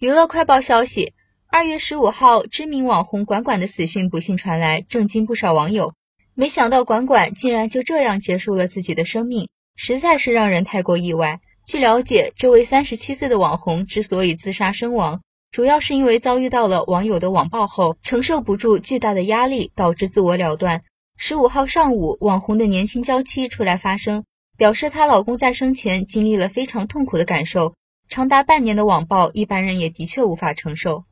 娱乐快报消息：二月十五号，知名网红管管的死讯不幸传来，震惊不少网友。没想到管管竟然就这样结束了自己的生命，实在是让人太过意外。据了解，这位三十七岁的网红之所以自杀身亡，主要是因为遭遇到了网友的网暴后，承受不住巨大的压力，导致自我了断。十五号上午，网红的年轻娇妻出来发声，表示她老公在生前经历了非常痛苦的感受。长达半年的网暴，一般人也的确无法承受。